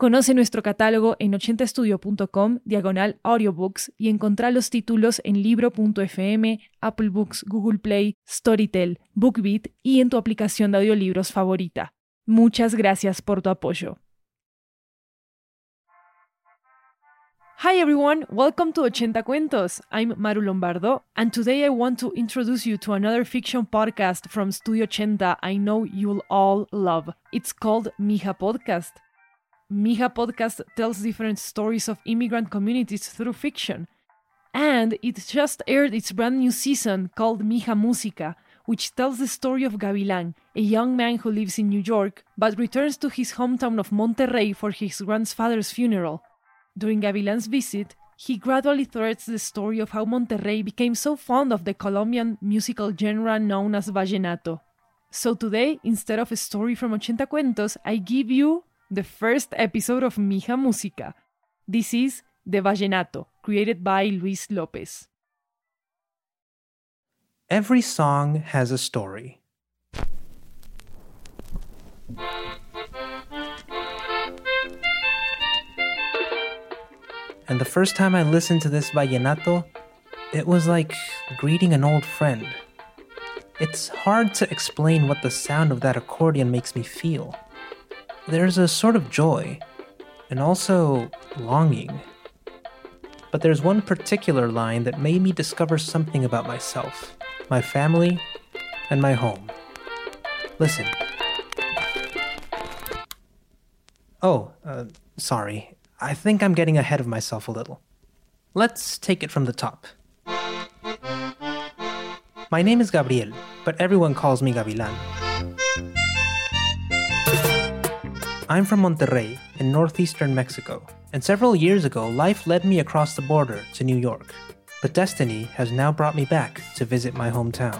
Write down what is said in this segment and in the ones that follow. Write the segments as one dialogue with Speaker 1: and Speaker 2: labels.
Speaker 1: Conoce nuestro catálogo en 80estudio.com, diagonal audiobooks, y encontrá los títulos en libro.fm, Apple Books, Google Play, Storytel, BookBeat y en tu aplicación de audiolibros favorita. Muchas gracias por tu apoyo. Hi everyone, welcome to 80 Cuentos. I'm Maru Lombardo, and today I want to introduce you to another fiction podcast from Studio 80 I know you'll all love. It's called Mija Podcast. Mija podcast tells different stories of immigrant communities through fiction. And it just aired its brand new season called Mija Música, which tells the story of Gavilan, a young man who lives in New York but returns to his hometown of Monterrey for his grandfather's funeral. During Gavilan's visit, he gradually threads the story of how Monterrey became so fond of the Colombian musical genre known as vallenato. So today, instead of a story from Ochenta Cuentos, I give you the first episode of Mija Música. This is The Vallenato, created by Luis Lopez.
Speaker 2: Every song has a story. And the first time I listened to this vallenato, it was like greeting an old friend. It's hard to explain what the sound of that accordion makes me feel. There's a sort of joy, and also longing. But there's one particular line that made me discover something about myself, my family, and my home. Listen. Oh, uh, sorry. I think I'm getting ahead of myself a little. Let's take it from the top. My name is Gabriel, but everyone calls me Gavilan. I'm from Monterrey, in northeastern Mexico, and several years ago, life led me across the border to New York. But destiny has now brought me back to visit my hometown.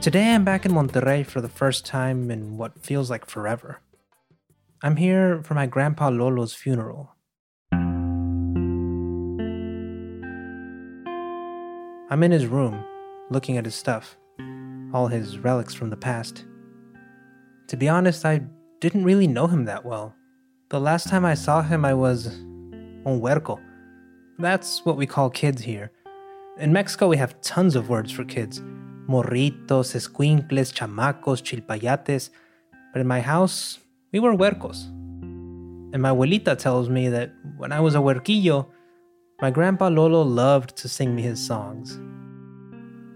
Speaker 2: Today, I'm back in Monterrey for the first time in what feels like forever. I'm here for my grandpa Lolo's funeral. I'm in his room, looking at his stuff, all his relics from the past. To be honest, I didn't really know him that well. The last time I saw him, I was un huerco. That's what we call kids here. In Mexico, we have tons of words for kids morritos, escuincles, chamacos, chilpayates. But in my house, we were huercos. And my abuelita tells me that when I was a huerquillo, my grandpa Lolo loved to sing me his songs.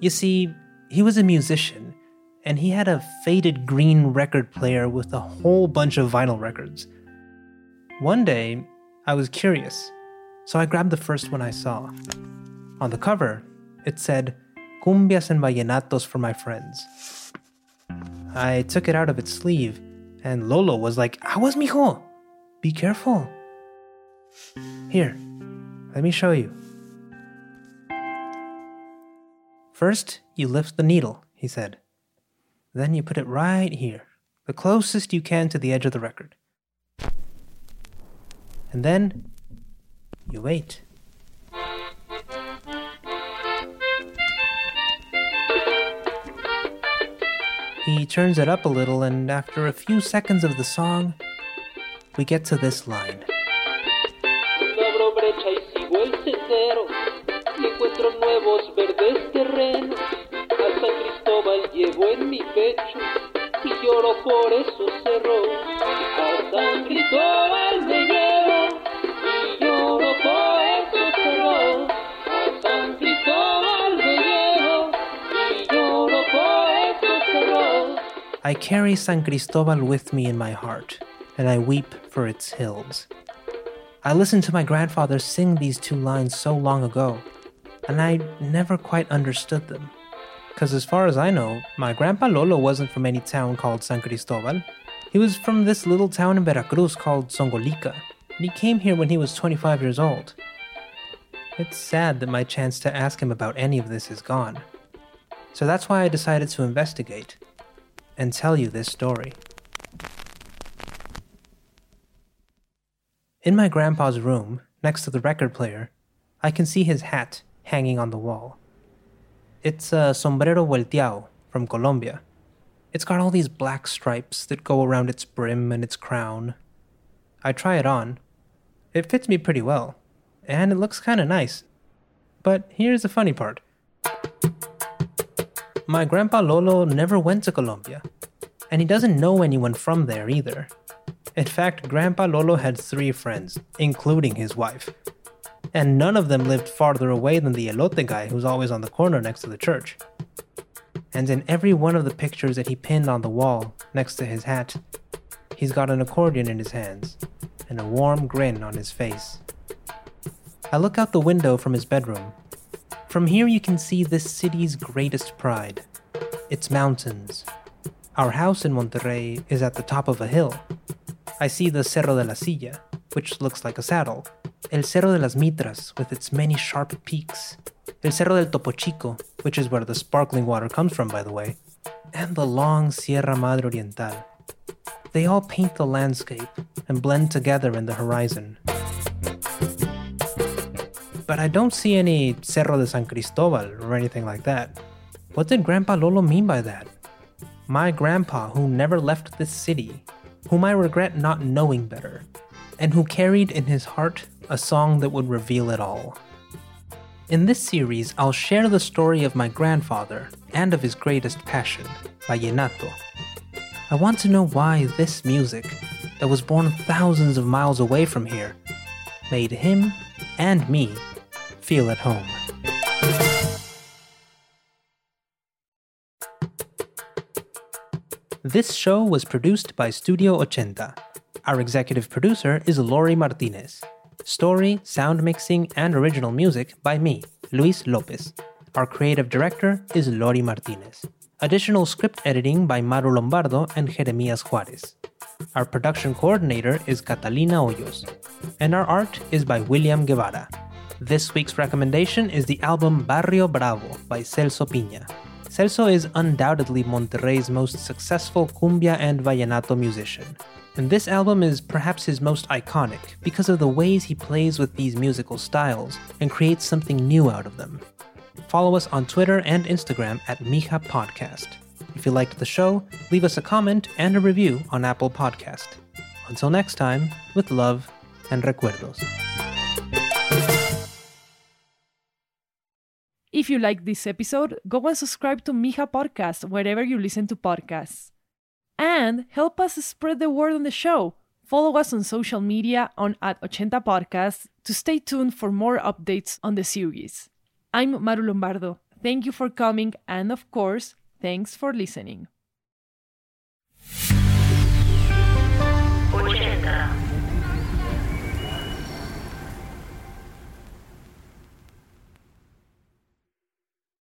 Speaker 2: You see, he was a musician and he had a faded green record player with a whole bunch of vinyl records. One day, I was curious, so I grabbed the first one I saw. On the cover, it said, Cumbias and Vallenatos for my friends. I took it out of its sleeve, and Lolo was like, ah, Aguas, mijo! Be careful. Here, let me show you. First, you lift the needle, he said. Then you put it right here, the closest you can to the edge of the record. And then you wait. He turns it up a little, and after a few seconds of the song, we get to this line. Llevo en mi pecho y lloro por esos. A San Cristóbal me y lloro por esos. A San Cristóbal me y lloro por esos. I carry San Cristobal with me in my heart, and I weep for its hills. I listened to my grandfather sing these two lines so long ago, and I never quite understood them. Because as far as I know, my grandpa Lolo wasn't from any town called San Cristobal. He was from this little town in Veracruz called Zongolica, and he came here when he was 25 years old. It's sad that my chance to ask him about any of this is gone. So that's why I decided to investigate and tell you this story. In my grandpa's room, next to the record player, I can see his hat hanging on the wall. It's a sombrero vueltiao from Colombia. It's got all these black stripes that go around its brim and its crown. I try it on. It fits me pretty well, and it looks kinda nice. But here's the funny part my grandpa Lolo never went to Colombia, and he doesn't know anyone from there either. In fact, Grandpa Lolo had three friends, including his wife. And none of them lived farther away than the elote guy who's always on the corner next to the church. And in every one of the pictures that he pinned on the wall next to his hat, he's got an accordion in his hands and a warm grin on his face. I look out the window from his bedroom. From here, you can see this city's greatest pride its mountains. Our house in Monterrey is at the top of a hill. I see the Cerro de la Silla, which looks like a saddle, El Cerro de las Mitras, with its many sharp peaks, El Cerro del Topo Chico, which is where the sparkling water comes from, by the way, and the long Sierra Madre Oriental. They all paint the landscape and blend together in the horizon. But I don't see any Cerro de San Cristobal or anything like that. What did Grandpa Lolo mean by that? My grandpa, who never left this city, whom I regret not knowing better, and who carried in his heart a song that would reveal it all. In this series, I'll share the story of my grandfather and of his greatest passion, Vallenato. I want to know why this music, that was born thousands of miles away from here, made him and me feel at home. This show was produced by Studio Ochenta. Our executive producer is Lori Martinez. Story, sound mixing, and original music by me, Luis Lopez. Our creative director is Lori Martinez. Additional script editing by Maru Lombardo and Jeremias Juarez. Our production coordinator is Catalina Hoyos. And our art is by William Guevara. This week's recommendation is the album Barrio Bravo by Celso Piña. Celso is undoubtedly Monterrey's most successful cumbia and vallenato musician. And this album is perhaps his most iconic because of the ways he plays with these musical styles and creates something new out of them. Follow us on Twitter and Instagram at Mija Podcast. If you liked the show, leave us a comment and a review on Apple Podcast. Until next time, with love and recuerdos.
Speaker 1: If you like this episode, go and subscribe to Mija Podcast wherever you listen to podcasts. And help us spread the word on the show. Follow us on social media on at Ochenta Podcast to stay tuned for more updates on the series. I'm Maru Lombardo. Thank you for coming, and of course, thanks for listening.